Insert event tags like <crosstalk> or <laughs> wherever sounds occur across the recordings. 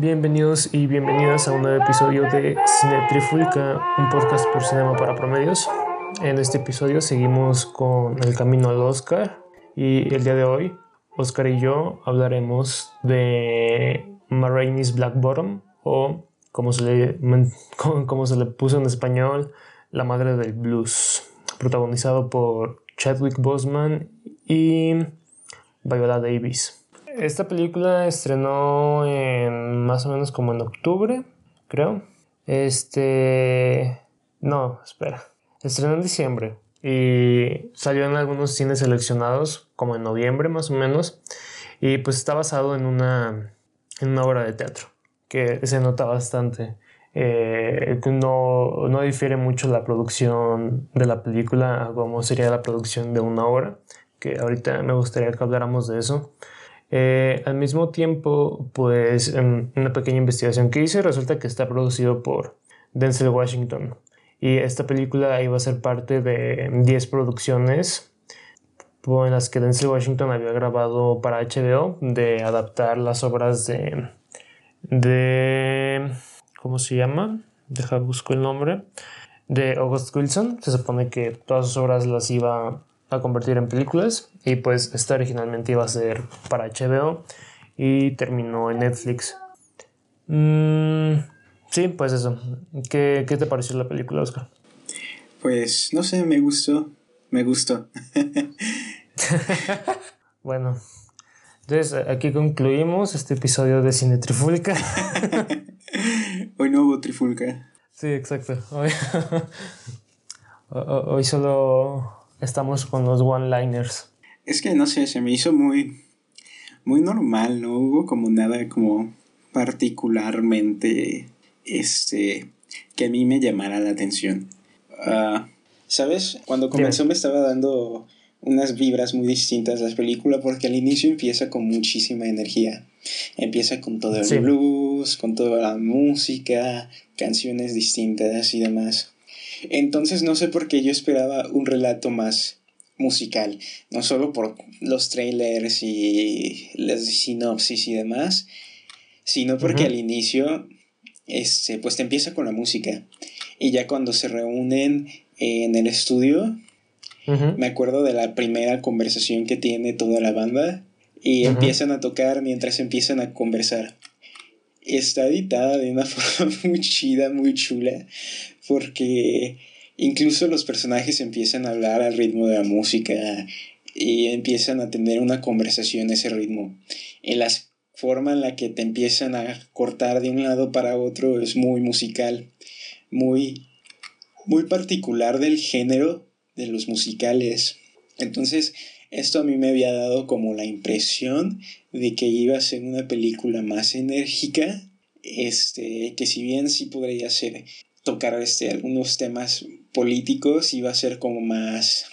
bienvenidos y bienvenidas a un nuevo episodio de Cine Trifulca, un podcast por cinema para promedios. En este episodio seguimos con el camino al Oscar y el día de hoy, Oscar y yo hablaremos de Marraine's Black Bottom o como se, le, <laughs> como se le puso en español, La Madre del Blues, protagonizado por Chadwick Boseman y Viola Davis. Esta película estrenó en más o menos como en octubre, creo. Este. No, espera. Estrenó en diciembre y salió en algunos cines seleccionados, como en noviembre más o menos. Y pues está basado en una, en una obra de teatro que se nota bastante. Eh, no, no difiere mucho la producción de la película a como sería la producción de una obra, que ahorita me gustaría que habláramos de eso. Eh, al mismo tiempo, pues una pequeña investigación que hice, resulta que está producido por Denzel Washington. Y esta película iba a ser parte de 10 producciones en las que Denzel Washington había grabado para HBO de adaptar las obras de. de. ¿Cómo se llama? Deja busco el nombre. De August Wilson. Se supone que todas sus obras las iba a convertir en películas y pues esta originalmente iba a ser para HBO y terminó en Netflix. Mm, sí, pues eso. ¿Qué, ¿Qué, te pareció la película, Oscar? Pues no sé, me gustó. Me gustó. <laughs> bueno, entonces aquí concluimos este episodio de Cine Trifulca. <laughs> Hoy no hubo Trifulca. Sí, exacto. Hoy, <laughs> hoy solo estamos con los one-liners. Es que no sé, se me hizo muy, muy normal, no hubo como nada como particularmente este que a mí me llamara la atención. Uh, ¿Sabes? Cuando comenzó me estaba dando unas vibras muy distintas la película porque al inicio empieza con muchísima energía. Empieza con todo el blues, con toda la música, canciones distintas y demás. Entonces no sé por qué yo esperaba un relato más musical, no solo por los trailers y las sinopsis y demás, sino porque al inicio este, pues te empieza con la música. Y ya cuando se reúnen en el estudio, me acuerdo de la primera conversación que tiene toda la banda y empiezan a tocar mientras empiezan a conversar. Está editada de una <laughs> forma muy chida, muy chula, porque incluso los personajes empiezan a hablar al ritmo de la música y empiezan a tener una conversación a ese ritmo. En la forma en la que te empiezan a cortar de un lado para otro es muy musical, muy, muy particular del género de los musicales. Entonces, esto a mí me había dado como la impresión de que iba a ser una película más enérgica, este, que si bien sí podría ser tocar este, algunos temas políticos iba a ser como más,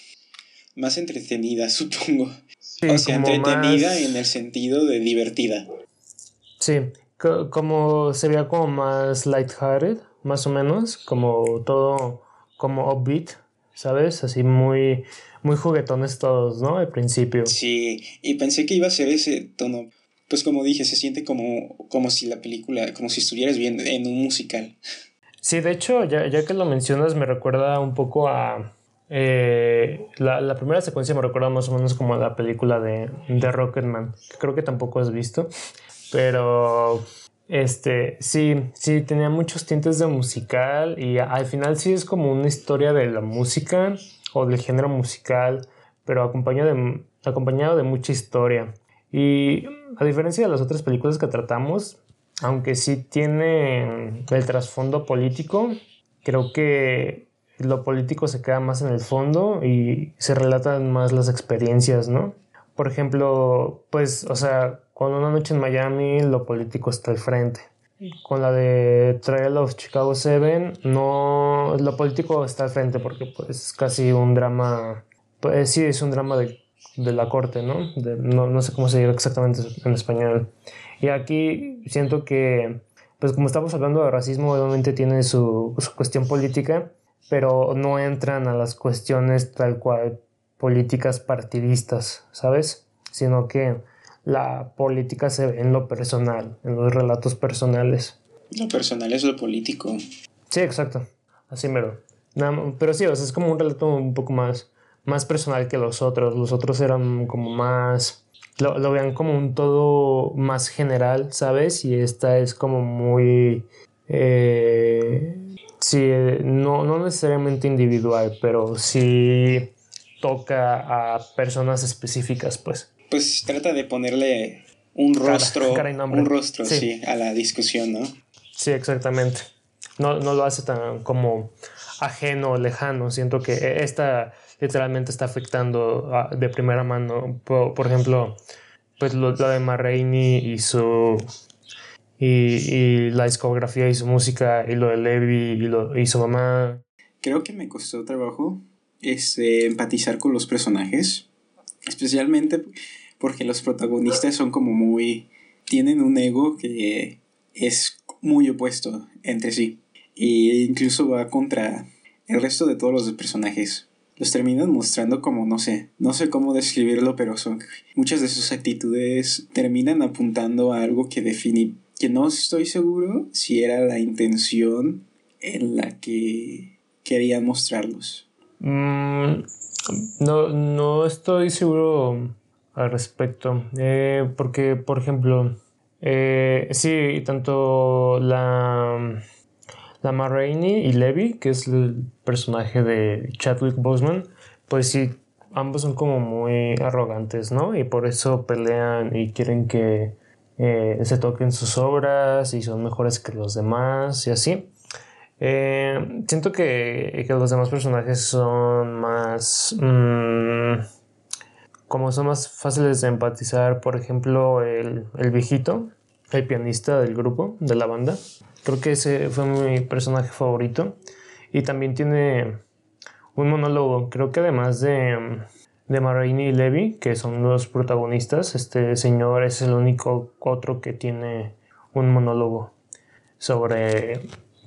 más entretenida, <laughs> supongo. o sea, entretenida en el sentido de divertida. Sí, como sería como más lighthearted, más o menos, como todo como upbeat, ¿sabes? Así muy muy juguetones todos, ¿no? Al principio. Sí, y pensé que iba a ser ese tono. Pues como dije, se siente como, como si la película, como si estuvieras viendo en un musical. Sí, de hecho, ya, que lo mencionas, me recuerda un poco a. Eh, la, primera secuencia me recuerda más o menos como a la película de, de Rocketman, que creo que tampoco has visto, pero este, sí, sí, tenía muchos tintes de musical y al final sí es como una historia de la música o del género musical, pero acompañado acompañado de mucha historia. Y a diferencia de las otras películas que tratamos, aunque sí tiene el trasfondo político, creo que lo político se queda más en el fondo y se relatan más las experiencias, ¿no? Por ejemplo, pues, o sea, con Una Noche en Miami, lo político está al frente. Con la de Trial of Chicago 7, no, lo político está al frente porque pues es casi un drama, pues sí, es un drama de, de la corte, ¿no? ¿no? No sé cómo se dice exactamente en español. Y aquí siento que, pues como estamos hablando de racismo, obviamente tiene su, su cuestión política, pero no entran a las cuestiones tal cual políticas partidistas, ¿sabes? Sino que la política se ve en lo personal, en los relatos personales. Lo personal es lo político. Sí, exacto. Así mero. pero sí, o sea, es como un relato un poco más, más personal que los otros. Los otros eran como más... Lo, lo vean como un todo más general, ¿sabes? Y esta es como muy... Eh, sí, no, no necesariamente individual, pero sí toca a personas específicas, pues. Pues trata de ponerle un rostro, un rostro, sí. a la discusión, ¿no? Sí, exactamente. No, no lo hace tan como ajeno o lejano. Siento que esta literalmente está afectando de primera mano. Por, ejemplo, pues lo, de Marraine y su y, la discografía y su música y lo de Levi y, su mamá. Creo que me costó trabajo este, empatizar con los personajes, especialmente porque los protagonistas son como muy... tienen un ego que es muy opuesto entre sí e incluso va contra el resto de todos los personajes. Los terminan mostrando como, no sé, no sé cómo describirlo, pero son muchas de sus actitudes terminan apuntando a algo que define, que no estoy seguro si era la intención en la que querían mostrarlos. Mm, no, no estoy seguro al respecto. Eh, porque, por ejemplo, eh, sí, tanto la, la Marraine y Levi, que es el personaje de Chadwick Boseman, pues sí, ambos son como muy arrogantes, ¿no? Y por eso pelean y quieren que eh, se toquen sus obras y son mejores que los demás y así. Eh, siento que, los demás personajes son más... Mm, como son más fáciles de empatizar, por ejemplo, el, el viejito, el pianista del grupo, de la banda. Creo que ese fue mi personaje favorito. Y también tiene un monólogo. Creo que además de, de Marini y Levi, que son los protagonistas, este señor es el único otro que tiene un monólogo sobre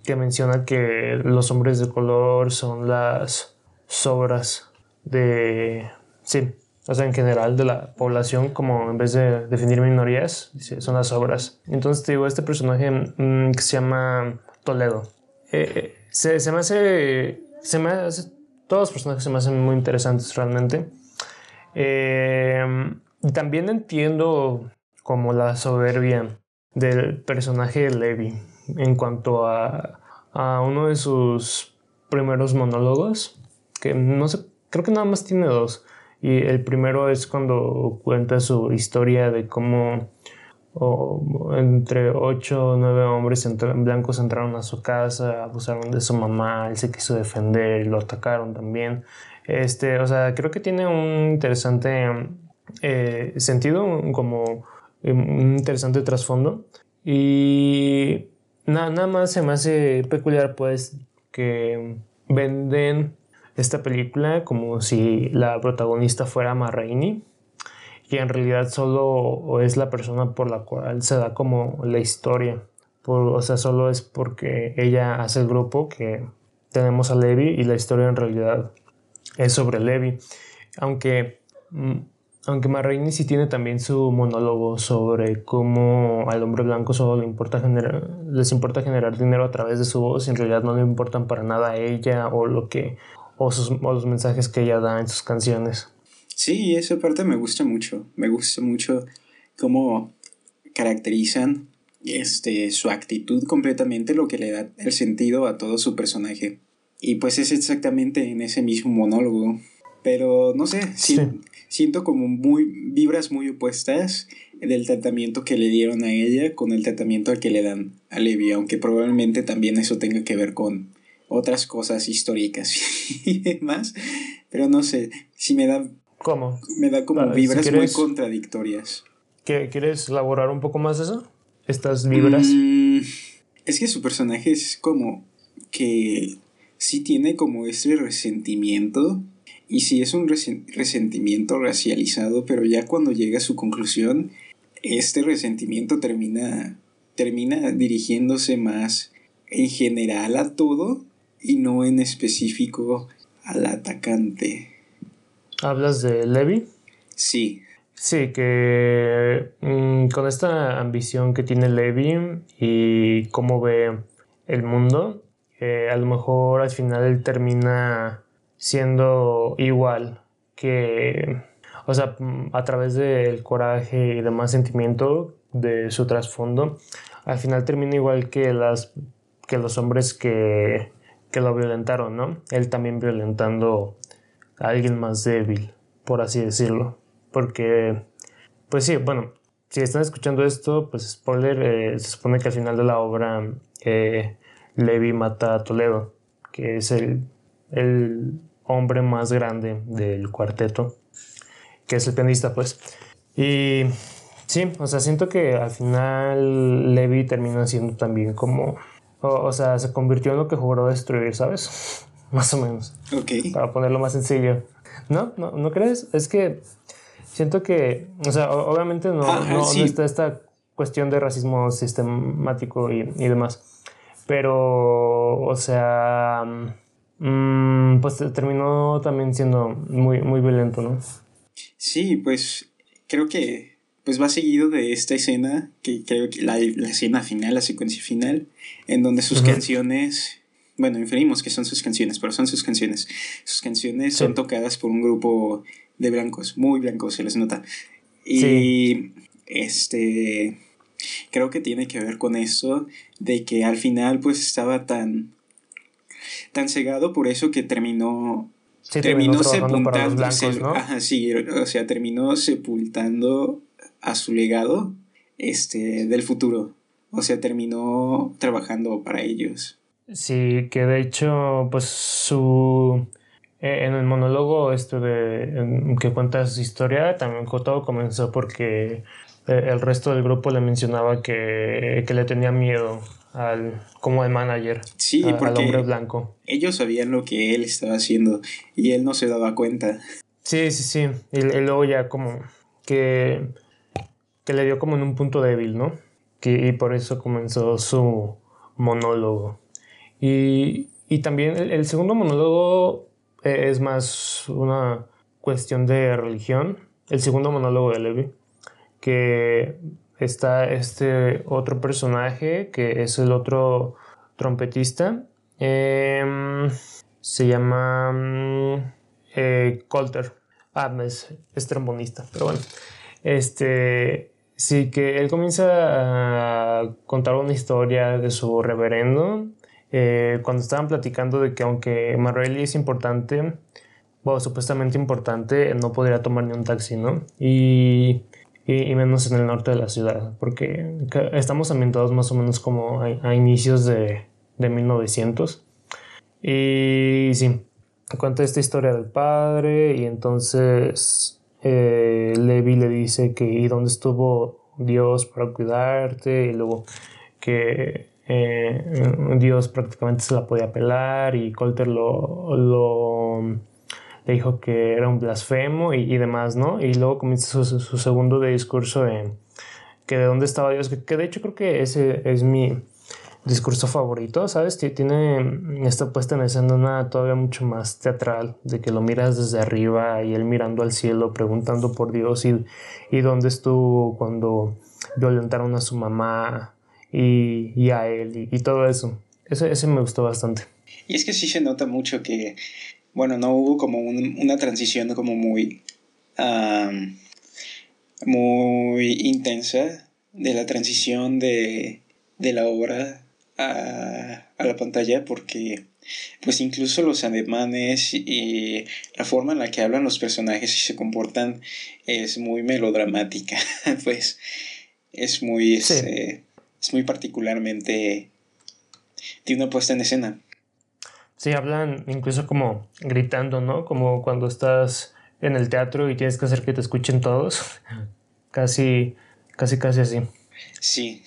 que menciona que los hombres de color son las sobras de... Sí, o sea, en general de la población, como en vez de definir minorías, son las sobras. Entonces te digo, este personaje mm, que se llama Toledo. Eh, eh, se, me hace... Se me hace... Todos los personajes se me hacen muy interesantes realmente. Eh, también entiendo como la soberbia del personaje de Levi en cuanto a, a uno de sus primeros monólogos, que no sé, creo que nada más tiene dos. Y el primero es cuando cuenta su historia de cómo entre ocho o nueve hombres blancos entraron a su casa, abusaron de su mamá, él se quiso defender lo atacaron también. Este, o sea, creo que tiene un interesante eh, sentido, como un interesante trasfondo. Y nada más se me hace peculiar pues que venden esta película como si la protagonista fuera Marraine y en realidad solo es la persona por la cual se da como la historia. o sea, solo es porque ella hace el grupo que tenemos a Levi y la historia en realidad es sobre Levi. Aunque mm, aunque Marraine sí tiene también su monólogo sobre cómo al hombre blanco solo les importa generar dinero a través de su voz y en realidad no le importan para nada a ella o lo que o, sus, los mensajes que ella da en sus canciones. Sí, esa parte me gusta mucho. Me gusta mucho cómo caracterizan este, su actitud completamente, lo que le da el sentido a todo su personaje. Y pues es exactamente en ese mismo monólogo. Pero no sé, sí siento como muy vibras muy opuestas del tratamiento que le dieron a ella con el tratamiento que le dan a Levi, aunque probablemente también eso tenga que ver con otras cosas históricas <laughs> y demás, pero no sé, si me da ¿Cómo? Me da como vibras muy contradictorias. ¿Quieres elaborar un poco más eso? Estas vibras. Mm, es que su personaje es como que sí tiene como ese resentimiento y sí es un resentimiento racializado, pero ya cuando llega a su conclusión, este resentimiento termina, termina dirigiéndose más en general a todo y no en específico al atacante. ¿Hablas de Levi? Sí. Sí, que mm, con esta ambición que tiene Levi y cómo ve el mundo, eh, a lo mejor al final él termina siendo igual que, o sea, a través del coraje y demás sentimiento de su trasfondo, al final termina igual que, las, que los hombres que, que lo violentaron, ¿no? Él también violentando a alguien más débil, por así decirlo. Porque, pues sí, bueno, si están escuchando esto, pues spoiler, eh, se supone que al final de la obra eh, Levi mata a Toledo, que es el, el hombre más grande del cuarteto, que es el pianista, pues. Y sí, o sea, siento que al final Levi termina siendo también como. O, sea, se convirtió en lo que juró destruir, ¿sabes? <laughs> Más o menos. Ok. Para ponerlo más sencillo. ¿No? ¿No, ¿no crees? Es que siento que. O sea, obviamente no, no, está esta cuestión de racismo sistemático y, y demás. Pero, o sea Mm, pues terminó también siendo muy, muy violento, ¿no? Sí, pues creo que pues va seguido de esta escena, que creo que la, escena final, la secuencia final, en donde sus canciones, bueno, inferimos que son sus canciones, pero son sus canciones. Sus canciones son tocadas por un grupo de blancos, muy blancos, se les nota. Y este creo que tiene que ver con eso de que al final pues estaba tan tan cegado por eso que terminó terminó, sepultando ajá, sí, o sea, terminó sepultando a su legado este del futuro. O sea, terminó trabajando para ellos. Sí, que de hecho, pues su eh, en el monólogo este de que cuenta su historia, también todo comenzó porque eh, el resto del grupo le mencionaba que, que le tenía miedo al, como el manager, sí, al hombre blanco. Ellos sabían lo que él estaba haciendo y él no se daba cuenta. Sí, sí, sí. Y, luego ya como que, que le dio como en un punto débil, ¿no? Que, y por eso comenzó su monólogo. Y, y también el, segundo monólogo e, es más una cuestión de religión. El segundo monólogo de Levi, que está este otro personaje que es el otro trompetista. Em, se llama mm, eh, Colter. Ah, es, trombonista, pero bueno. Este, sí que él comienza a contar una historia de su reverendo. Eh, cuando estaban platicando de que aunque Marrelli es importante, bueno, supuestamente importante, no podría tomar ni un taxi, ¿no? Y y, menos en el norte de la ciudad, porque estamos ambientados más o menos como a, inicios de, de 1900. Y sí, cuenta esta historia del padre y entonces eh, Levi le dice que y dónde estuvo Dios para cuidarte y luego que eh, Dios prácticamente se la podía pelar y Colter lo, lo le dijo que era un blasfemo y, demás, ¿no? Y luego comienza su, segundo discurso en que de dónde estaba Dios, que, de hecho creo que ese es mi discurso favorito, ¿sabes? Tiene esta puesta en escena todavía mucho más teatral, de que lo miras desde arriba y él mirando al cielo, preguntando por Dios y, y dónde estuvo cuando violentaron a su mamá y, y a él y, todo eso. Ese, ese me gustó bastante. Y es que sí se nota mucho que bueno, no hubo como una transición como muy, muy intensa de la transición de, la obra a, la pantalla porque pues incluso los ademanes y la forma en la que hablan los personajes y se comportan es muy melodramática, <laughs> pues es muy, este, es muy particularmente tiene una puesta en escena. Sí, hablan incluso como gritando, ¿no? Como cuando estás en el teatro y tienes que hacer que te escuchen todos. <laughs> casi, casi, casi así. Sí.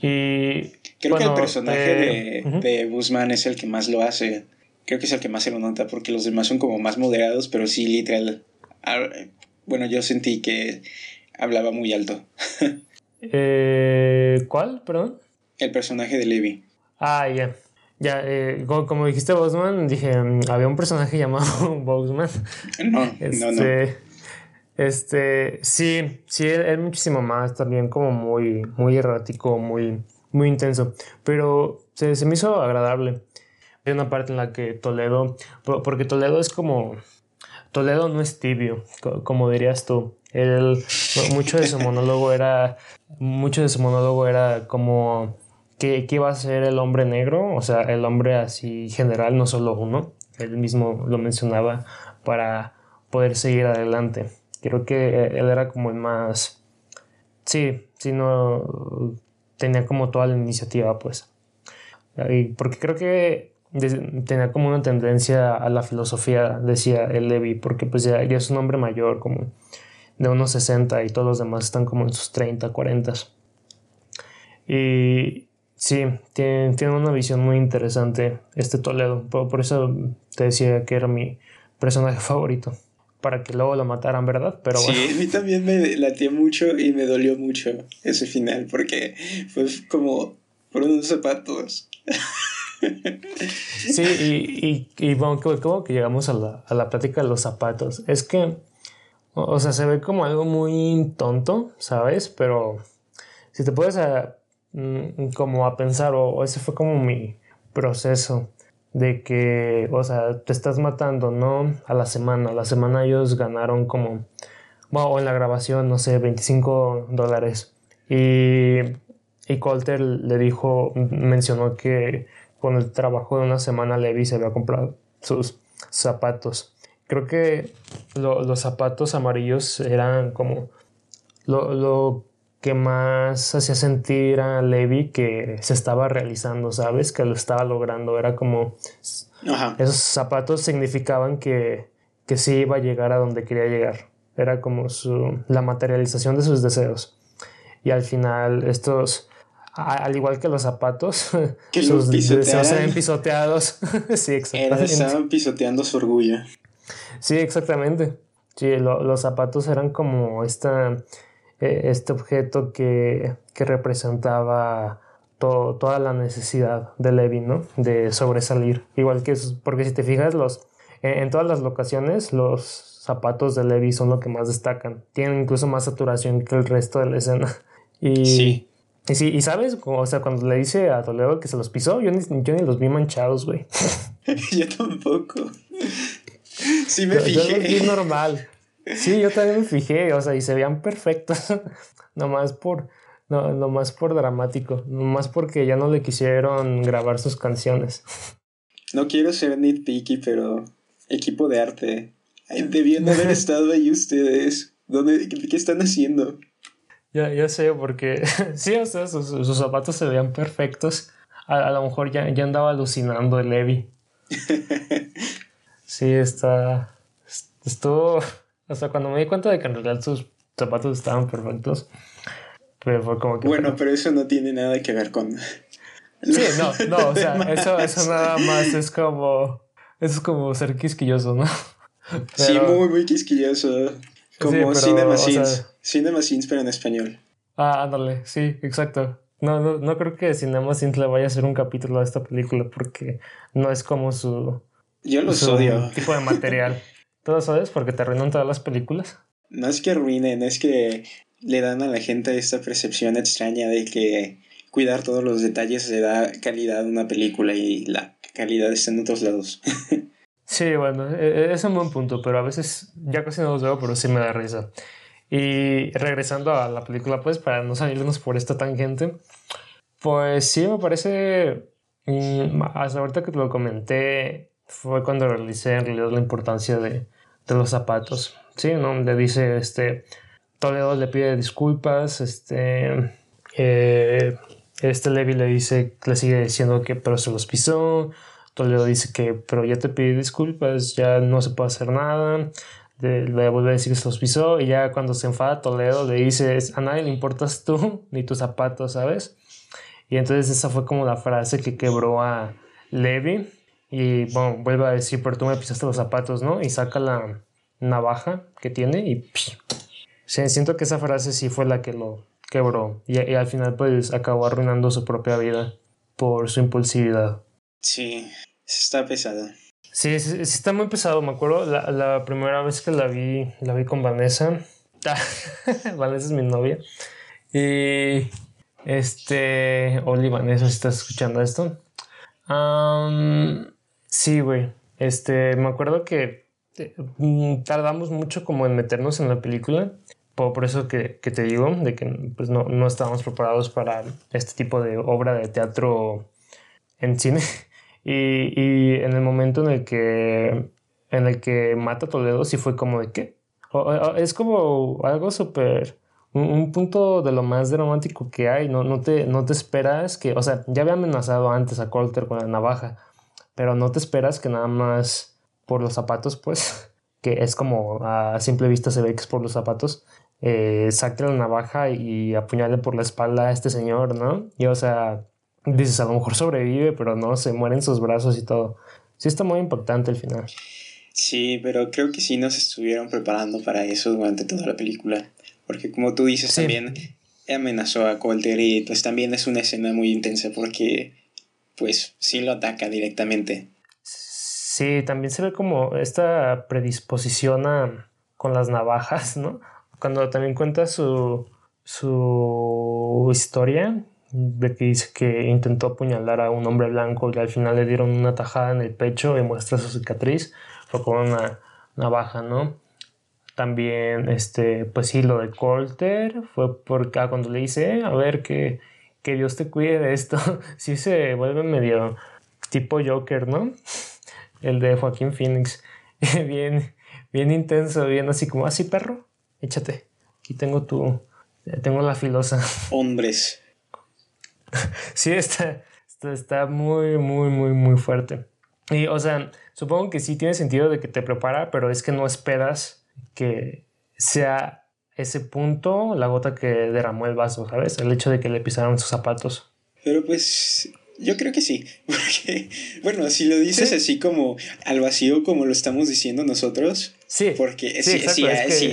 Y. Creo que el personaje eh, de, de Guzmán es el que más lo hace. Creo que es el que más se lo nota porque los demás son como más moderados, pero sí, literal. Bueno, yo sentí que hablaba muy alto. <laughs> eh, ¿Cuál? Perdón. El personaje de Levi. Ah, ya. Ya, eh, como, dijiste Boseman, dije, mm, había un personaje <laughs> llamado Boseman. No, no, no. Este, Este, sí, sí, es muchísimo más, también como muy, muy errático, muy, muy intenso, pero se, se me hizo agradable. Hay una parte en la que Toledo, porque Toledo es como, Toledo no es tibio, como dirías tú. Él, mucho de su <laughs> monólogo era, mucho de su monólogo era como que, que iba a ser el hombre negro, o sea, el hombre así general, no solo uno. Él mismo lo mencionaba para poder seguir adelante. Creo que él era como el más, sí, sí, no, tenía como toda la iniciativa, pues. porque creo que tenía como una tendencia a la filosofía, decía el Levi, porque pues ya, es un hombre mayor, como de unos 60 y todos los demás están como en sus 30, 40. Y sí, tiene, tiene una visión muy interesante este Toledo, por, eso te decía que era mi personaje favorito para que luego lo mataran, ¿verdad? Pero Sí, a mí también me latió mucho y me dolió mucho ese final, porque fue como por unos zapatos. <laughs> Sí, y, y, bueno, como que llegamos a la, a la plática de los zapatos. Es que, o, sea, se ve como algo muy tonto, ¿sabes? Pero si te puedes a, mm, como a pensar, o, ese fue como mi proceso de que, o sea, te estás matando, ¿no? A la semana. A la semana ellos ganaron como, bueno, en la grabación, no sé, 25 dólares. Y, y Colter le dijo, mencionó que con el trabajo de una semana Levi se había comprado sus zapatos. Creo que los zapatos amarillos eran como lo, lo, que más hacía sentir a Levi que se estaba realizando, ¿sabes? Que lo estaba logrando. Era como... Esos zapatos significaban que, que sí iba a llegar a donde quería llegar. Era como su, la materialización de sus deseos. Y al final estos al igual que los zapatos, <laughs> que sus deseos eran pisoteados. <laughs> sí, exactamente. estaban pisoteando su orgullo. Sí, exactamente. Sí, los zapatos eran como esta, este objeto que, que representaba toda la necesidad de Levi, ¿no? De sobresalir. Igual que, porque si te fijas, los, en, todas las locaciones, los zapatos de Levi son lo que más destacan. Tienen incluso más saturación que el resto de la escena. <laughs> Y, sí. Y sí, y sabes, o sea, cuando le dice a Toledo que se los pisó, yo ni, yo ni los vi manchados, güey. <laughs> yo tampoco. Sí me fijé. Yo los vi normal. Sí, yo también me fijé, o sea, y se veían perfectos. <laughs> nomás por, no, nomás por dramático. Nomás porque ya no le quisieron grabar sus canciones. No quiero ser nitpicky, pero equipo de arte. Debían haber <laughs> estado ahí ustedes. ¿Dónde, ¿Qué están haciendo? Ya, sé, porque <laughs> sí, o sea, sus, zapatos se veían perfectos. A, lo mejor ya, ya andaba alucinando el Levi. Sí, está. Estuvo. O sea, cuando me di cuenta de que en realidad sus zapatos estaban perfectos. Pero fue como que. Bueno, pero eso no tiene nada que ver con. Sí, no, no, <laughs> o sea, eso, eso nada más es como. Eso es como ser quisquilloso, ¿no? Sí, muy, muy quisquilloso. Como Cinema Scenes. Cinema Scenes, pero en español. Ah, ándale, sí, exacto. No, no, no creo que Cinema Scenes le vaya a hacer un capítulo a esta película porque no es como su. Yo los odio. Tipo de material. <laughs> ¿Todo sabes? Porque te arruinan todas las películas. No es que arruinen, es que le dan a la gente esta percepción extraña de que cuidar todos los detalles le da calidad a una película y la calidad está en otros lados. <laughs> Sí, bueno, e, e, es un buen punto, pero a veces ya casi no los veo, pero sí me da risa. Y regresando a la película, pues, para no salirnos por esta tangente, pues sí, me parece, mm, hasta ahorita que te lo comenté, fue cuando realicé en realidad la importancia de, de los zapatos. Sí, ¿no? Le dice, este, Toledo le pide disculpas, este, eh, este Levi le dice, le sigue diciendo que pero se los pisó, Toledo dice que, pero ya te pedí disculpas, ya no se puede hacer nada. Le, vuelve a decir que se los pisó y ya cuando se enfada Toledo le dice, a nadie le importas tú <laughs> ni tus zapatos, ¿sabes? Y entonces esa fue como la frase que quebró a Levi. Y bueno, vuelve a decir, pero tú me pisaste los zapatos, ¿no? Y saca la navaja que tiene y... siento que esa frase sí fue la que lo quebró. Y, y al final pues acabó arruinando su propia vida por su impulsividad. Sí, está pesada. Sí, sí, está muy pesado. Me acuerdo la, la, primera vez que la vi, la vi con Vanessa. <laughs> Vanessa es mi novia. Y este, Oli Vanessa, si estás escuchando esto. Sí, güey. Este, me acuerdo que eh, mm, tardamos mucho como en meternos en la película. Por, eso que, te digo, de que pues, no, no estábamos preparados para este tipo de obra de teatro en cine. <laughs> Y, y, en el momento en el que en el que mata Toledo sí fue como de qué es como algo súper un, punto de lo más dramático que hay no, no, te, no te esperas que o sea ya había amenazado antes a Colter con la navaja pero no te esperas que nada más por los zapatos pues <laughs> que es como a simple vista se ve que es por los zapatos eh, saque la navaja y apuñale por la espalda a este señor no y o sea dices, a lo mejor sobrevive, pero no, se muere en sus brazos y todo. Sí está muy impactante el final. Sí, pero creo que sí nos estuvieron preparando para eso durante toda la película. Porque como tú dices también, amenazó a Colter y pues también es una escena muy intensa porque pues sí lo ataca directamente. Sí, también se ve como esta predisposición a, con las navajas, ¿no? Cuando también cuenta su, su historia, de que dice que intentó apuñalar a un hombre blanco y al final le dieron una tajada en el pecho y muestra su cicatriz, fue con una navaja, ¿no? También, este, pues sí, lo de Colter fue porque ah, cuando le dice, a ver, que, que Dios te cuide de esto, <laughs> sí se vuelve medio tipo Joker, ¿no? El de Joaquín Phoenix, <laughs> bien, bien intenso, bien así como, así perro, échate, aquí tengo tu, tengo la filosa. <laughs> Hombres. sí, está, está, muy, muy, muy, muy fuerte. Y, o sea, supongo que sí tiene sentido de que te prepara, pero es que no esperas que sea ese punto la gota que derramó el vaso, ¿sabes? El hecho de que le pisaron sus zapatos. Pero pues yo creo que sí, <laughs> porque, bueno, si lo dices así como al vacío, como lo estamos diciendo nosotros, sí, porque sí,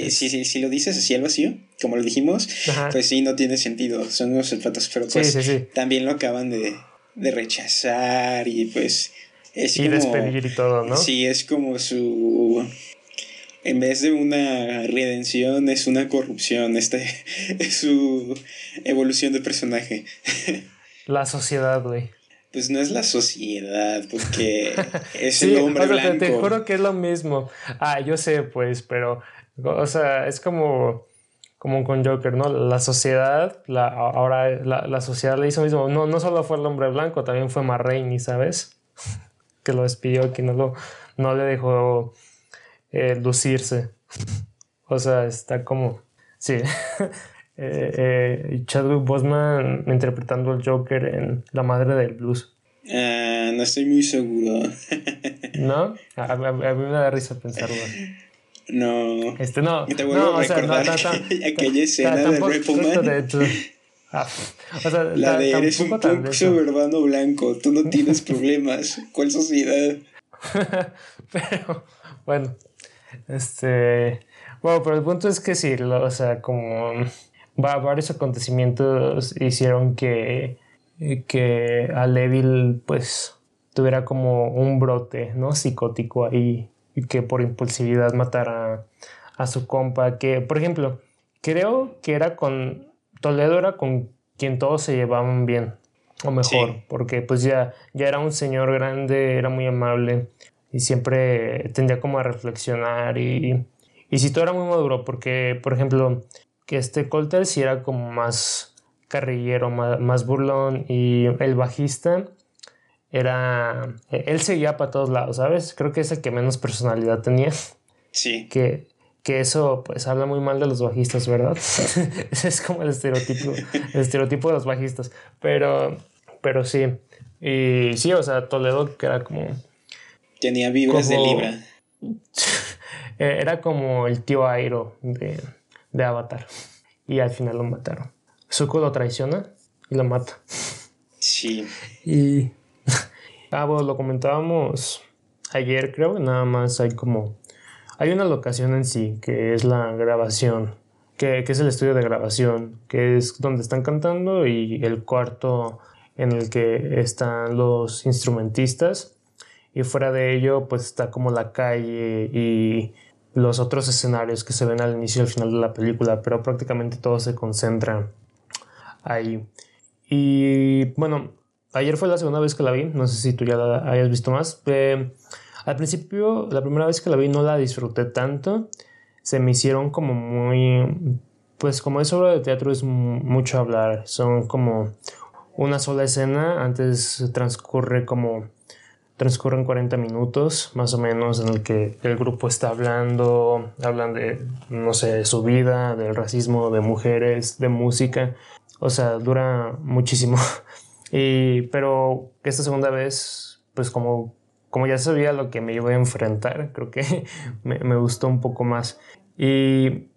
sí, si lo dices así al vacío, como lo dijimos, pues sí, no tiene sentido, son unos zapatos, pero pues también lo acaban de, de, rechazar y pues es y despedir y todo, ¿no? Sí, es como su... En vez de una redención, es una corrupción, este <laughs> es su evolución de personaje. <laughs> La sociedad, güey. Pues no es la sociedad, porque <laughs> es el hombre blanco. Te, juro que es lo mismo. Ah, yo sé, pues, pero, o sea, es como, como con Joker, ¿no? La sociedad, la, ahora la, la sociedad le hizo lo mismo. No, no solo fue el hombre blanco, también fue Marraine, ¿sabes? que lo despidió, que no, lo, no le dejó eh, lucirse. O sea, está como, sí. <laughs> eh, eh, Chadwick Boseman interpretando al Joker en La Madre del Blues. Ah, no estoy muy seguro. <laughs> ¿No? A, mí me da risa pensarlo. No. Este no. Te vuelvo no, a recordar o sea, no, <laughs> aquella escena de Repoman. Ah, o sea, la de eres un punk suburbano blanco, tú no tienes problemas. ¿Cuál sociedad? pero, bueno, este. Bueno, pero el punto es que sí, o sea, como varios acontecimientos hicieron que, que a Levil pues tuviera como un brote, ¿no? Psicótico ahí y que por impulsividad matara a su compa, que por ejemplo, creo que era con Toledo era con quien todos se llevaban bien, o mejor, porque pues ya, ya era un señor grande, era muy amable y siempre tendía como a reflexionar y, y sí todo era muy maduro, porque por ejemplo, que este Colter sí era como más carrillero, más, burlón y el bajista era... Él seguía para todos lados, ¿sabes? Creo que es el que menos personalidad tenía. Sí. Que, que eso pues habla muy mal de los bajistas, ¿verdad? <laughs> Ese es como el estereotipo, el estereotipo de los bajistas. Pero, pero sí. Y sí, o sea, Toledo que era como... Tenía vibras de Libra. <laughs> Era como el tío Airo de, de Avatar. Y al final lo mataron. Zuko lo traiciona y lo mata. Sí. Y. <laughs> ah, bueno, lo comentábamos ayer, creo. Nada más hay como. Hay una locación en sí, que es la grabación. Que, que es el estudio de grabación. Que es donde están cantando y el cuarto en el que están los instrumentistas. Y fuera de ello, pues está como la calle y los otros escenarios que se ven al inicio y al final de la película, pero prácticamente todo se concentra ahí. Y bueno, ayer fue la segunda vez que la vi, no sé si tú ya la hayas visto más. Eh, al principio, la primera vez que la vi no la disfruté tanto, se me hicieron como muy... Pues como es obra de teatro es mucho hablar, son como una sola escena, antes transcurre como transcurren 40 minutos más o menos en el que el grupo está hablando, hablan de, no sé, su vida, del racismo, de mujeres, de música, o sea, dura muchísimo. <laughs> Y, pero esta segunda vez, pues como, como ya sabía lo que me iba a enfrentar, <laughs> creo que me, me gustó un poco más. Y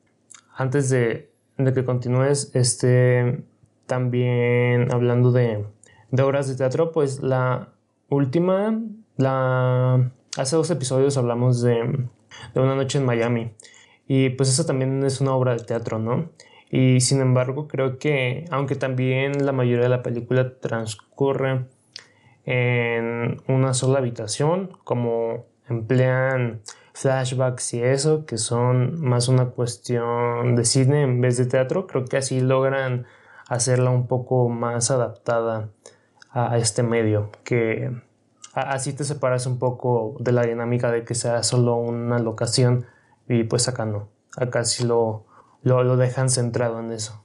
antes de, de que continúes, este, también hablando de, de obras de teatro, pues la última, la, hace dos episodios hablamos de, de Una noche en Miami. Y pues esa también es una obra de teatro, ¿no? Y sin embargo, creo que, aunque también la mayoría de la película transcurre en una sola habitación, como emplean flashbacks y eso, que son más una cuestión de cine en vez de teatro, creo que así logran hacerla un poco más adaptada a, este medio, que así te separas un poco de la dinámica de que sea solo una locación y pues acá no, acá sí lo, lo, lo dejan centrado en eso.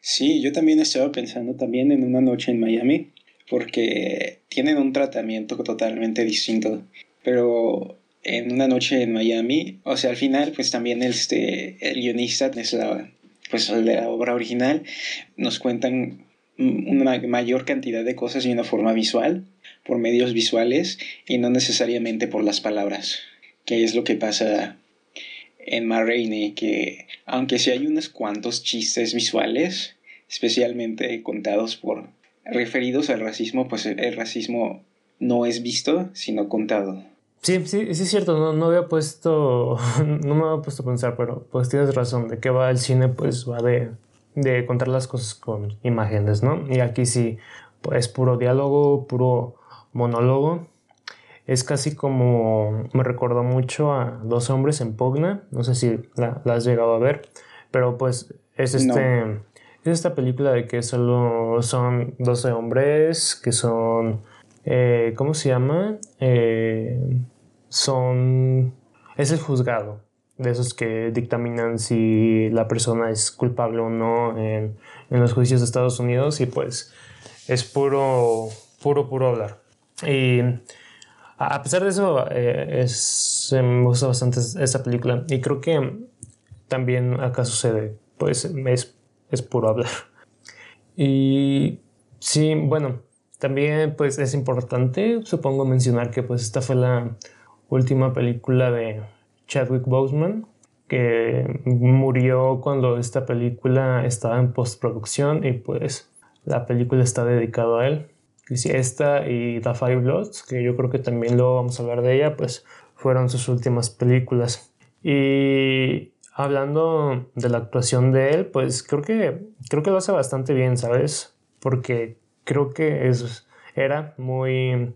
Sí, yo también estaba pensando también en una noche en Miami, porque tienen un tratamiento totalmente distinto, pero en una noche en Miami, o sea, al final, pues también este, el guionista es la, pues la obra original, nos cuentan una mayor cantidad de cosas de una forma visual, por medios visuales y no necesariamente por las palabras, que es lo que pasa en Ma que aunque sí hay unos cuantos chistes visuales, especialmente contados por referidos al racismo, pues el racismo no es visto, sino contado. Sí, sí, sí es cierto, no, no había puesto, <laughs> no me había puesto a pensar, pero pues tienes razón, de qué va el cine, pues va de, de contar las cosas con imágenes, ¿no? Y aquí sí, pues puro diálogo, puro monólogo, es casi como me recordó mucho a Dos hombres en pugna, no sé si la, has llegado a ver, pero pues es este es esta película de que solo son 12 hombres que son eh, ¿cómo se llama? Eh, son es el juzgado de esos que dictaminan si la persona es culpable o no en, en los juicios de Estados Unidos y pues es puro puro puro hablar y a pesar de eso, eh, es, me gusta bastante esta película y creo que también acá sucede, pues es, es puro hablar. Y sí, bueno, también pues es importante, supongo, mencionar que pues esta fue la última película de Chadwick Boseman, que murió cuando esta película estaba en postproducción y pues la película está dedicada a él esta y The Five Bloods, que yo creo que también lo vamos a hablar de ella, pues fueron sus últimas películas. Y hablando de la actuación de él, pues creo que, creo que lo hace bastante bien, ¿sabes? Porque creo que es, era muy,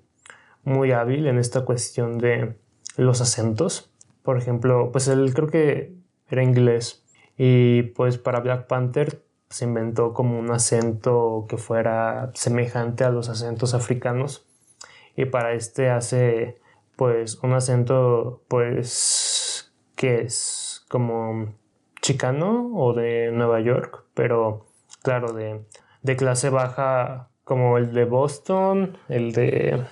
muy hábil en esta cuestión de los acentos. Por ejemplo, pues él creo que era inglés y pues para Black Panther se inventó como un acento que fuera semejante a los acentos africanos y para este hace pues un acento pues que es como chicano o de Nueva York pero claro de, de clase baja como el de Boston el de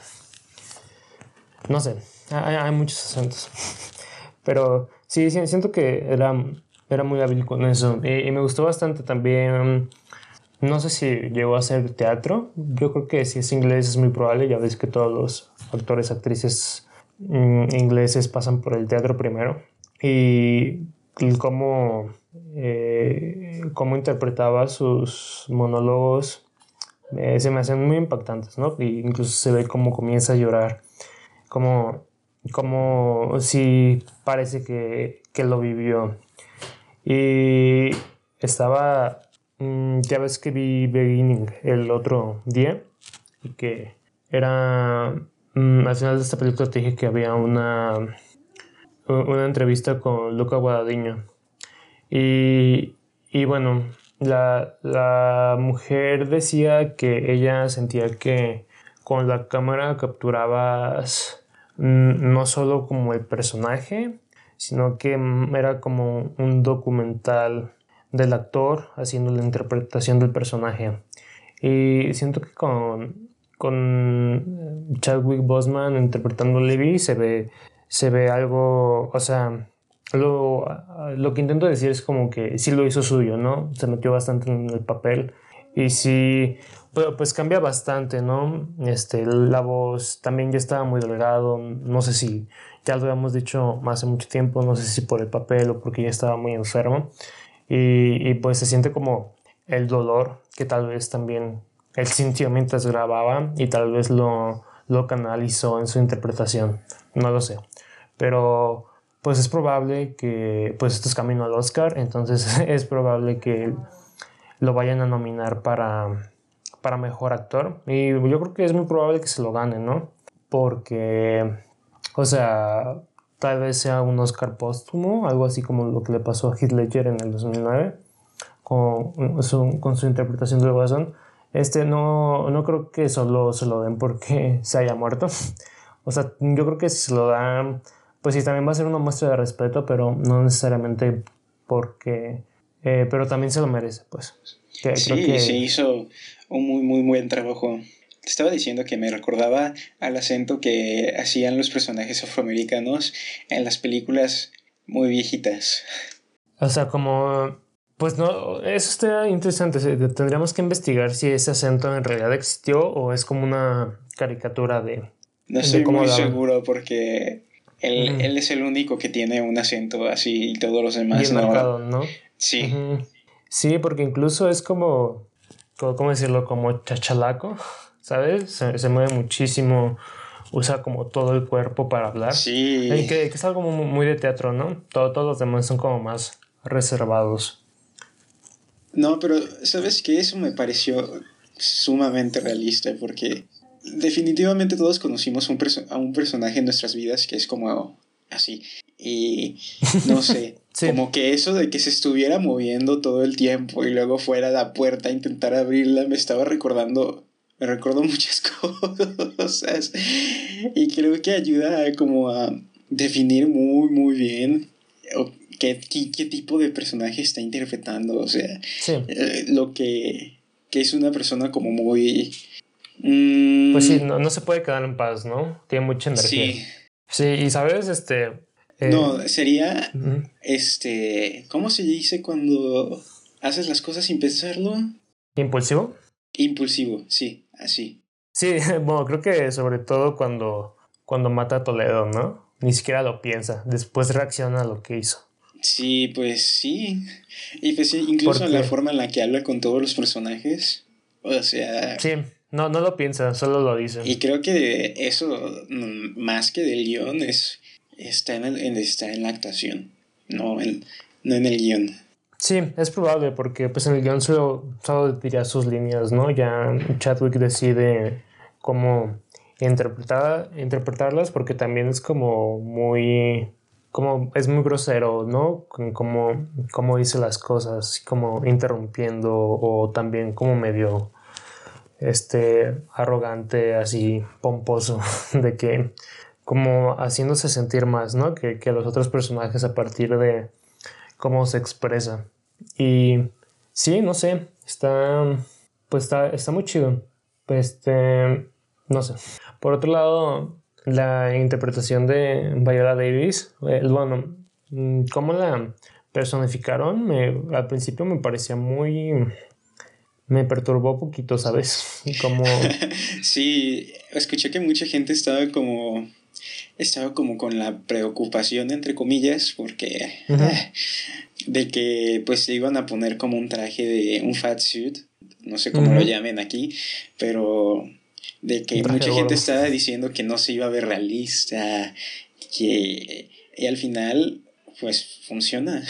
no sé hay, hay muchos acentos pero sí siento que era era muy hábil con eso. Y, me gustó bastante también. No sé si llegó a hacer teatro. Yo creo que si es inglés es muy probable. Ya ves que todos los actores, actrices mm, ingleses pasan por el teatro primero. Y cómo, eh, cómo interpretaba sus monólogos eh, se me hacen muy impactantes, ¿no? Y incluso se ve cómo comienza a llorar. Como, como si parece que, que lo vivió. Y estaba, mm, ya ves que vi Beginning el otro día y que era, mm, al final de esta película te dije que había una, una entrevista con Luca Guadagnino. Y, y bueno, la, la, mujer decía que ella sentía que con la cámara capturabas no solo como el personaje, sino que era como un documental del actor haciendo la interpretación del personaje. Y siento que con, con Chadwick Boseman interpretando a Levi se ve, se ve algo, o sea, lo, lo que intento decir es como que sí lo hizo suyo, ¿no? Se metió bastante en el papel y sí, pues cambia bastante, ¿no? Este, la voz también ya estaba muy delgado, no sé si ya lo habíamos dicho hace mucho tiempo, no sé si por el papel o porque ya estaba muy enfermo. Y, y pues se siente como el dolor que tal vez también él sintió mientras grababa y tal vez lo, lo canalizó en su interpretación, no lo sé. Pero pues es probable que, pues esto es camino al Oscar, entonces <laughs> es probable que lo vayan a nominar para, para mejor actor. Y yo creo que es muy probable que se lo gane, ¿no? Porque, o sea, tal vez sea un Oscar póstumo, algo así como lo que le pasó a Heath Ledger en el 2009 con su, con su interpretación de Watson. Este no, no creo que solo se lo den porque <laughs> se haya muerto. O sea, yo creo que si se lo dan pues sí, también va a ser una muestra de respeto, pero no necesariamente porque... Eh, pero también se lo merece, pues. sí, se hizo un muy, muy buen trabajo. Te estaba diciendo que me recordaba al acento que hacían los personajes afroamericanos en las películas muy viejitas. O sea, como... Pues no, eso está interesante. Tendríamos que investigar si ese acento en realidad existió o es como una caricatura de... No estoy muy seguro porque él, es el único que tiene un acento así y todos los demás Bien Marcado, ¿no? Sí. Sí, porque incluso es como, ¿cómo decirlo? Como chachalaco, <laughs> ¿sabes? Se, mueve muchísimo, usa como todo el cuerpo para hablar. Sí. que, que, es algo muy, de teatro, ¿no? Todo, todos los demás son como más reservados. No, pero ¿sabes qué? Eso me pareció sumamente realista porque definitivamente todos conocimos un a un personaje en nuestras vidas que es como así. Y no sé, <laughs> como que eso de que se estuviera moviendo todo el tiempo y luego fuera a la puerta a intentar abrirla me estaba recordando, me recuerdo <laughs> muchas cosas. Y creo que ayuda a como a definir muy, muy bien qué, qué, tipo de personaje está interpretando. O sea, eh, lo que, que es una persona como muy pues sí, mm. no, no, se puede quedar en paz, ¿no? Tiene mucha energía. Sí. Sí, y sabes, este. Eh, no, sería. Este. ¿Cómo se dice cuando haces las cosas sin pensarlo? ¿Impulsivo? Impulsivo, sí, así. Sí, <laughs> bueno, creo que sobre todo cuando, cuando mata a Toledo, ¿no? Ni siquiera lo piensa, después reacciona a lo que hizo. Sí, pues sí. Y pues incluso la forma en la que habla con todos los personajes. O sea. Sí. No, no lo piensa, solo lo dice. Y creo que eso, mm, más que del guion, es, está, en el, está en la actuación, no en, no en el guion. Sí, es probable, porque pues en el guion solo, solo diría sus líneas, ¿no? Ya Chadwick decide cómo interpretar, interpretarlas, porque también es como muy como es muy grosero, ¿no? Como, como dice las cosas, como interrumpiendo o también como medio este arrogante, así pomposo, <laughs> de que como haciéndose sentir más, ¿no? Que, que los otros personajes a partir de cómo se expresa. Y sí, no sé, está, pues está, está muy chido. Este, no sé. Por otro lado, la interpretación de Viola Davis, eh, bueno, mm, cómo la personificaron, me, al principio me parecía muy me perturbó un poquito, ¿sabes? <laughs> Como... sí, escuché que mucha gente estaba como... Estaba como con la preocupación, entre comillas, porque... de que pues le iban a poner como un traje de un fat suit, no sé cómo lo llamen aquí, pero de que mucha gente estaba diciendo que no se iba a ver realista, que... Y al final, pues funciona.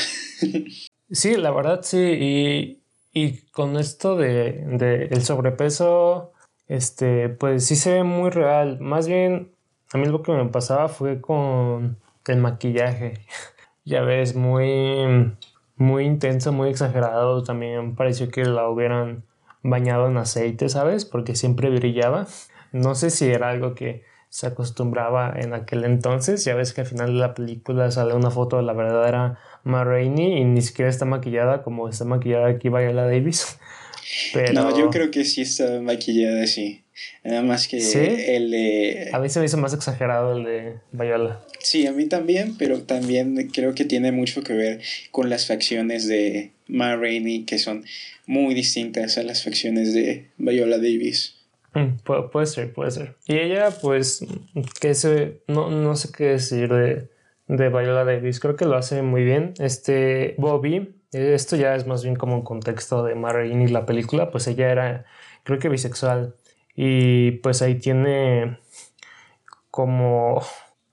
<laughs> sí, la verdad sí, y y con esto de, de, el sobrepeso, este, pues sí se ve muy real. Más bien, a mí lo que me pasaba fue con, el maquillaje. <laughs> ya ves, muy, muy intenso, muy exagerado. También pareció que la hubieran bañado en aceite, ¿sabes? Porque siempre brillaba. No sé si era algo que se acostumbraba en aquel entonces. Ya ves que al final de la película sale una foto de la verdadera Ma Rainey y ni siquiera está maquillada como está maquillada aquí Viola Davis. Pero... No, yo creo que sí está maquillada así. Nada más que el de... A mí se me hizo más exagerado el de Viola. Sí, a mí también, pero también creo que tiene mucho que ver con las facciones de Ma Rainey, que son muy distintas a las facciones de Viola Davis. Mm, puede ser, puede ser. Y ella, pues, que se, no, no sé qué decir de, de Viola Davis. Creo que lo hace muy bien. Este, Bobby, esto ya es más bien como un contexto de y la película, pues ella era, creo que bisexual. Y pues ahí tiene como,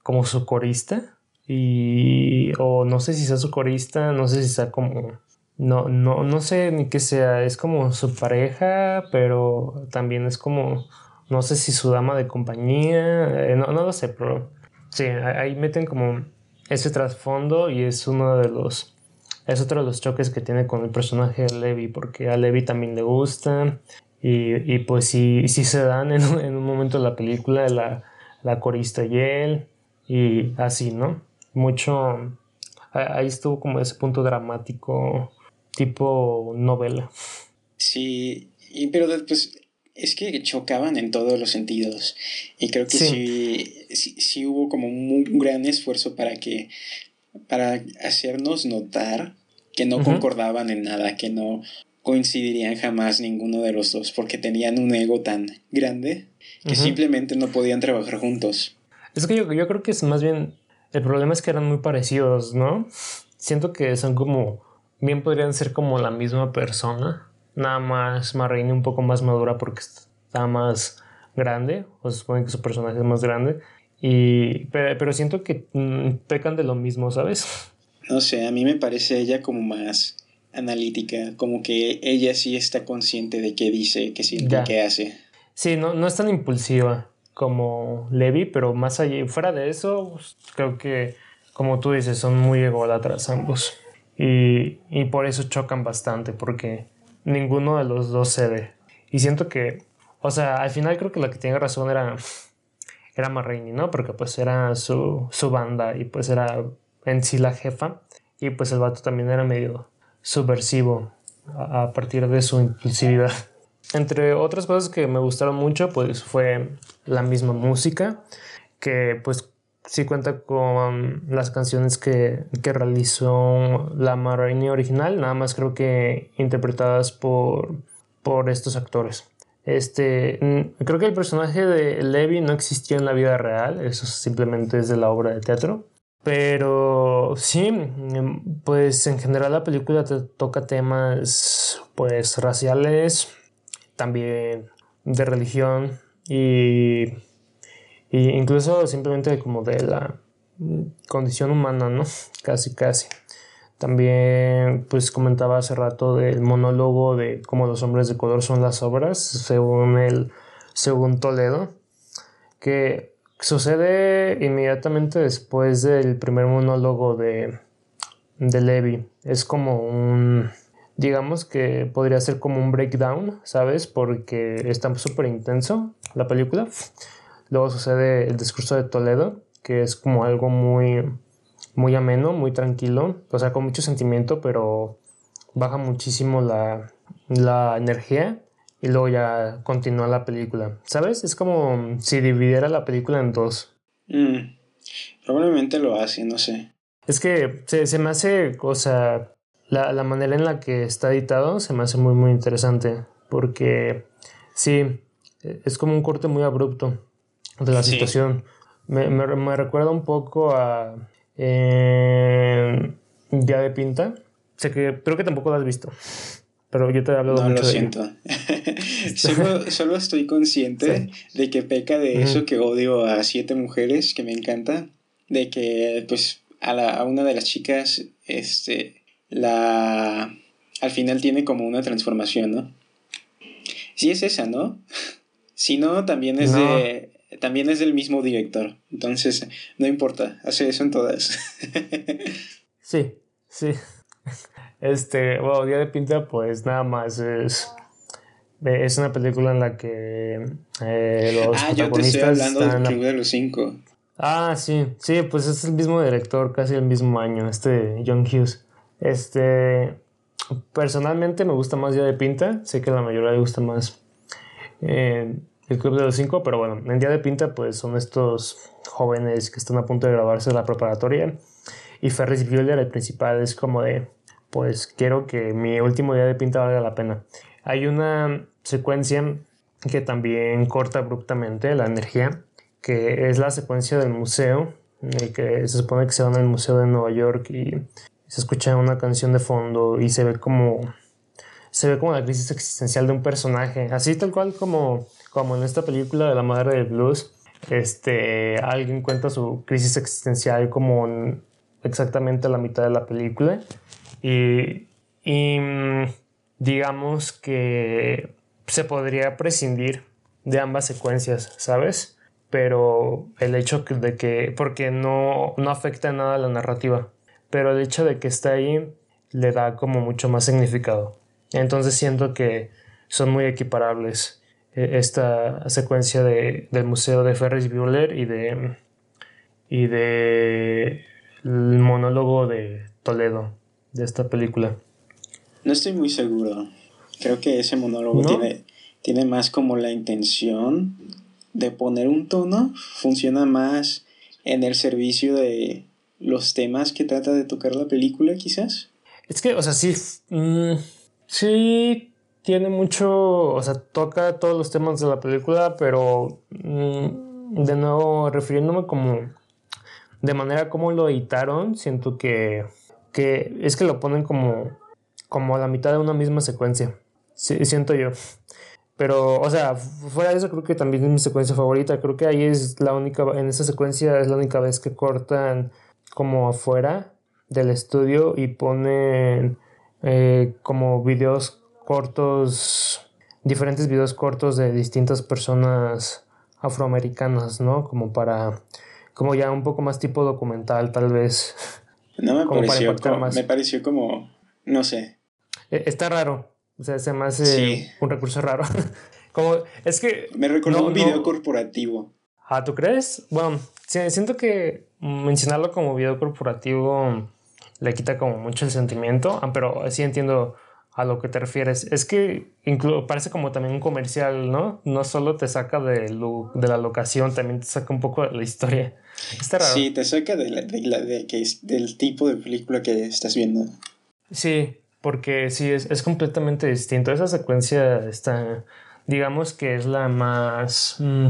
como su corista. Y, o no sé si sea su corista, no sé si sea como no, no, no sé ni qué sea, es como su pareja, pero también es como, no sé si su dama de compañía, eh, no, no lo sé, pero sí, ahí meten como ese trasfondo y es uno de los, es otro de los choques que tiene con el personaje de Levi, porque a Levi también le gusta y, y pues sí, sí se dan en, en, un momento de la película la, la corista y él y así, ¿no? Mucho, ahí estuvo como ese punto dramático tipo novela. Sí, y, pero pues es que chocaban en todos los sentidos. Y creo que sí, sí, hubo como un, gran esfuerzo para que, para hacernos notar que no concordaban en nada, que no coincidirían jamás ninguno de los dos, porque tenían un ego tan grande que simplemente no podían trabajar juntos. Es que yo, yo creo que es más bien, el problema es que eran muy parecidos, ¿no? Siento que son como bien podrían ser como la misma persona, nada más Marraine un poco más madura porque está más grande, o se supone que su personaje es más grande, y, pero, siento que mm, pecan de lo mismo, ¿sabes? No sé, a mí me parece ella como más analítica, como que ella sí está consciente de qué dice, qué siente, qué hace. Sí, no, no es tan impulsiva como Levi, pero más allá, fuera de eso, pues, creo que, como tú dices, son muy ególatras ambos. Y, y por eso chocan bastante, porque ninguno de los dos cede. Y siento que, o sea, al final creo que la que tiene razón era, era Marraine, ¿no? Porque pues era su, su banda y pues era en sí la jefa. Y pues el vato también era medio subversivo a, partir de su impulsividad. <laughs> Entre otras cosas que me gustaron mucho, pues fue la misma música, que pues sí cuenta con las canciones que, que realizó la Marraine original, nada más creo que interpretadas por, por estos actores. Este, creo que el personaje de Levi no existía en la vida real, eso simplemente es de la obra de teatro. Pero sí, pues en general la película te toca temas pues raciales, también de religión y y incluso simplemente como de la condición humana, ¿no? Casi, casi. También, pues comentaba hace rato del monólogo de cómo los hombres de color son las obras, según el, según Toledo, que sucede inmediatamente después del primer monólogo de, de Levi. Es como un, digamos que podría ser como un breakdown, ¿sabes? Porque está súper intenso la película. Luego sucede el discurso de Toledo, que es como algo muy, muy ameno, muy tranquilo, o sea, con mucho sentimiento, pero baja muchísimo la, la energía y luego ya continúa la película. ¿Sabes? Es como si dividiera la película en dos. Mm, probablemente lo hace, no sé. Es que se, se me hace, o sea, la, la, manera en la que está editado se me hace muy, muy interesante. Porque sí, es como un corte muy abrupto de la situación. Me, me, recuerda un poco a eh, Día de Pinta. Sé que creo que tampoco lo has visto. Pero yo te hablo no, mucho lo siento. <laughs> <laughs> solo, solo, estoy consciente de que peca de eso que odio a siete mujeres, que me encanta. De que, pues, a, la, a una de las chicas, este, la. Al final tiene como una transformación, ¿no? Sí es esa, ¿no? <laughs> si no, también es de también es del mismo director. Entonces, no importa, hace eso en todas. sí, sí. Este, bueno, Día de Pinta, pues nada más es. Es una película en la que eh, los ah, yo te estoy hablando del Club de los Cinco. Ah, sí, sí, pues es el mismo director, casi el mismo año, este John Hughes. Este, personalmente me gusta más Día de Pinta, sé que a la mayoría le gusta más eh, el Club de los Cinco, pero bueno, en Día de Pinta pues son estos jóvenes que están a punto de graduarse de la preparatoria y Ferris Bueller, el principal, es como de, pues quiero que mi último día de pinta valga la pena. Hay una secuencia que también corta abruptamente la energía, que es la secuencia del museo, que se supone que se van al Museo de Nueva York y se escucha una canción de fondo y se ve como se ve como la crisis existencial de un personaje, así tal cual como, como en esta película de la madre del blues, este, alguien cuenta su crisis existencial como exactamente a la mitad de la película y, mm, digamos que se podría prescindir de ambas secuencias, ¿sabes? Pero el hecho de que, porque no, no afecta nada a la narrativa, pero el hecho de que está ahí le da como mucho más significado. Entonces siento que son muy equiparables eh, esta secuencia de, del museo de Ferris Bueller y de y de monólogo de Toledo de esta película. No estoy muy seguro. Creo que ese monólogo tiene, tiene más como la intención de poner un tono, funciona más en el servicio de los temas que trata de tocar la película, quizás. Es que, o sea, sí, mm, sí tiene mucho, o sea, toca todos los temas de la película, pero mm, de nuevo, refiriéndome como de manera como lo editaron, siento que, que es que lo ponen como, como a la mitad de una misma secuencia. Siento yo. Pero, o sea, fuera de eso, creo que también es mi secuencia favorita. Creo que ahí es la única, en esa secuencia es la única vez que cortan como afuera del estudio y ponen eh, como videos cortos, diferentes videos cortos de distintas personas afroamericanas, ¿no? Como para como ya un poco más tipo documental, tal vez. <laughs> No me pareció, como, me pareció como, no sé. E, está raro, o sea, se me hace un recurso raro. <laughs> como, es que... Me recordó un video corporativo. Ah, ¿tú crees? Bueno, siento que mencionarlo como video corporativo le quita como mucho el sentimiento, ah, pero sí entiendo a lo que te refieres. Es que parece como también un comercial, ¿no? No solo te saca de, de la locación, también te saca un poco de la historia. Está raro. Sí, te saca de de que es, del tipo de película que estás viendo. Sí, porque sí, es, es completamente distinto. Esa secuencia está, digamos que es la más... Mm,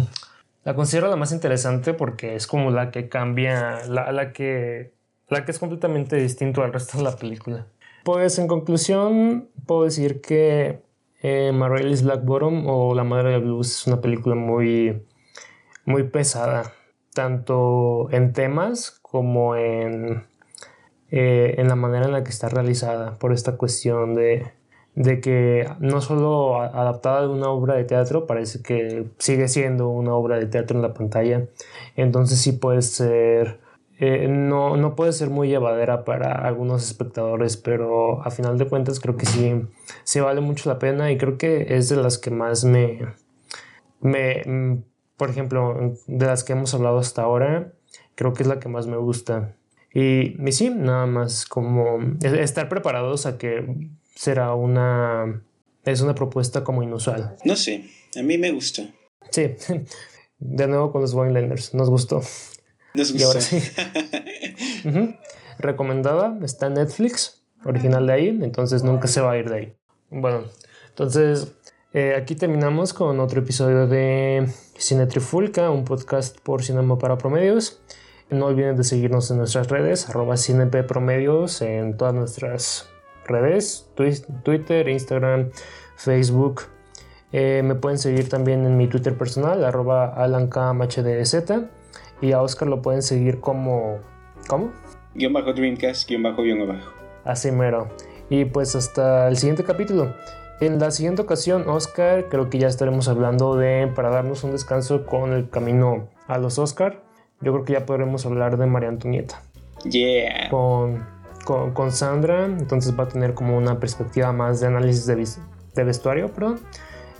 la considero la más interesante porque es como la que cambia, la, la, que, la que es completamente distinto al resto de la película. Pues en conclusión, puedo decir que eh, Black Bottom o La Madre de Blues es una película muy, muy pesada, tanto en temas como en, eh, en la manera en la que está realizada, por esta cuestión de, de que no solo adaptada de una obra de teatro, parece que sigue siendo una obra de teatro en la pantalla, entonces sí puede ser eh, no, no puede ser muy llevadera para algunos espectadores, pero a final de cuentas creo que sí, sí vale mucho la pena y creo que es de las que más me, me, por ejemplo, de las que hemos hablado hasta ahora, creo que es la que más me gusta. Y, y sí, nada más como estar preparados a que será una, es una propuesta como inusual. No sé, a mí me gusta. Sí, <laughs> de nuevo con los Winelanders, nos gustó. Y ahora sí. <laughs> Recomendada, está en Netflix, original de ahí, entonces nunca se va a ir de ahí. Bueno, entonces eh, aquí terminamos con otro episodio de Cine Trifulca, un podcast por Cinema para Promedios. No olviden de seguirnos en nuestras redes, arroba Promedios en todas nuestras redes, Twitter, Instagram, Facebook. Eh, me pueden seguir también en mi Twitter personal, arroba alancamhdz. Y a Oscar lo pueden seguir como. ¿Cómo? Guión bajo Dreamcast, guion bajo, guion bajo. Así mero. Y pues hasta el siguiente capítulo. En la siguiente ocasión, Oscar, creo que ya estaremos hablando de, para darnos un descanso con el camino a los Oscar, yo creo que ya podremos hablar de María Antonieta. Yeah. Con, con, Sandra, entonces va a tener como una perspectiva más de análisis de, de vestuario, perdón.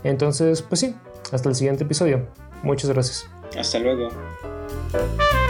Entonces, pues sí, hasta el siguiente episodio. Muchas gracias. Hasta luego. Música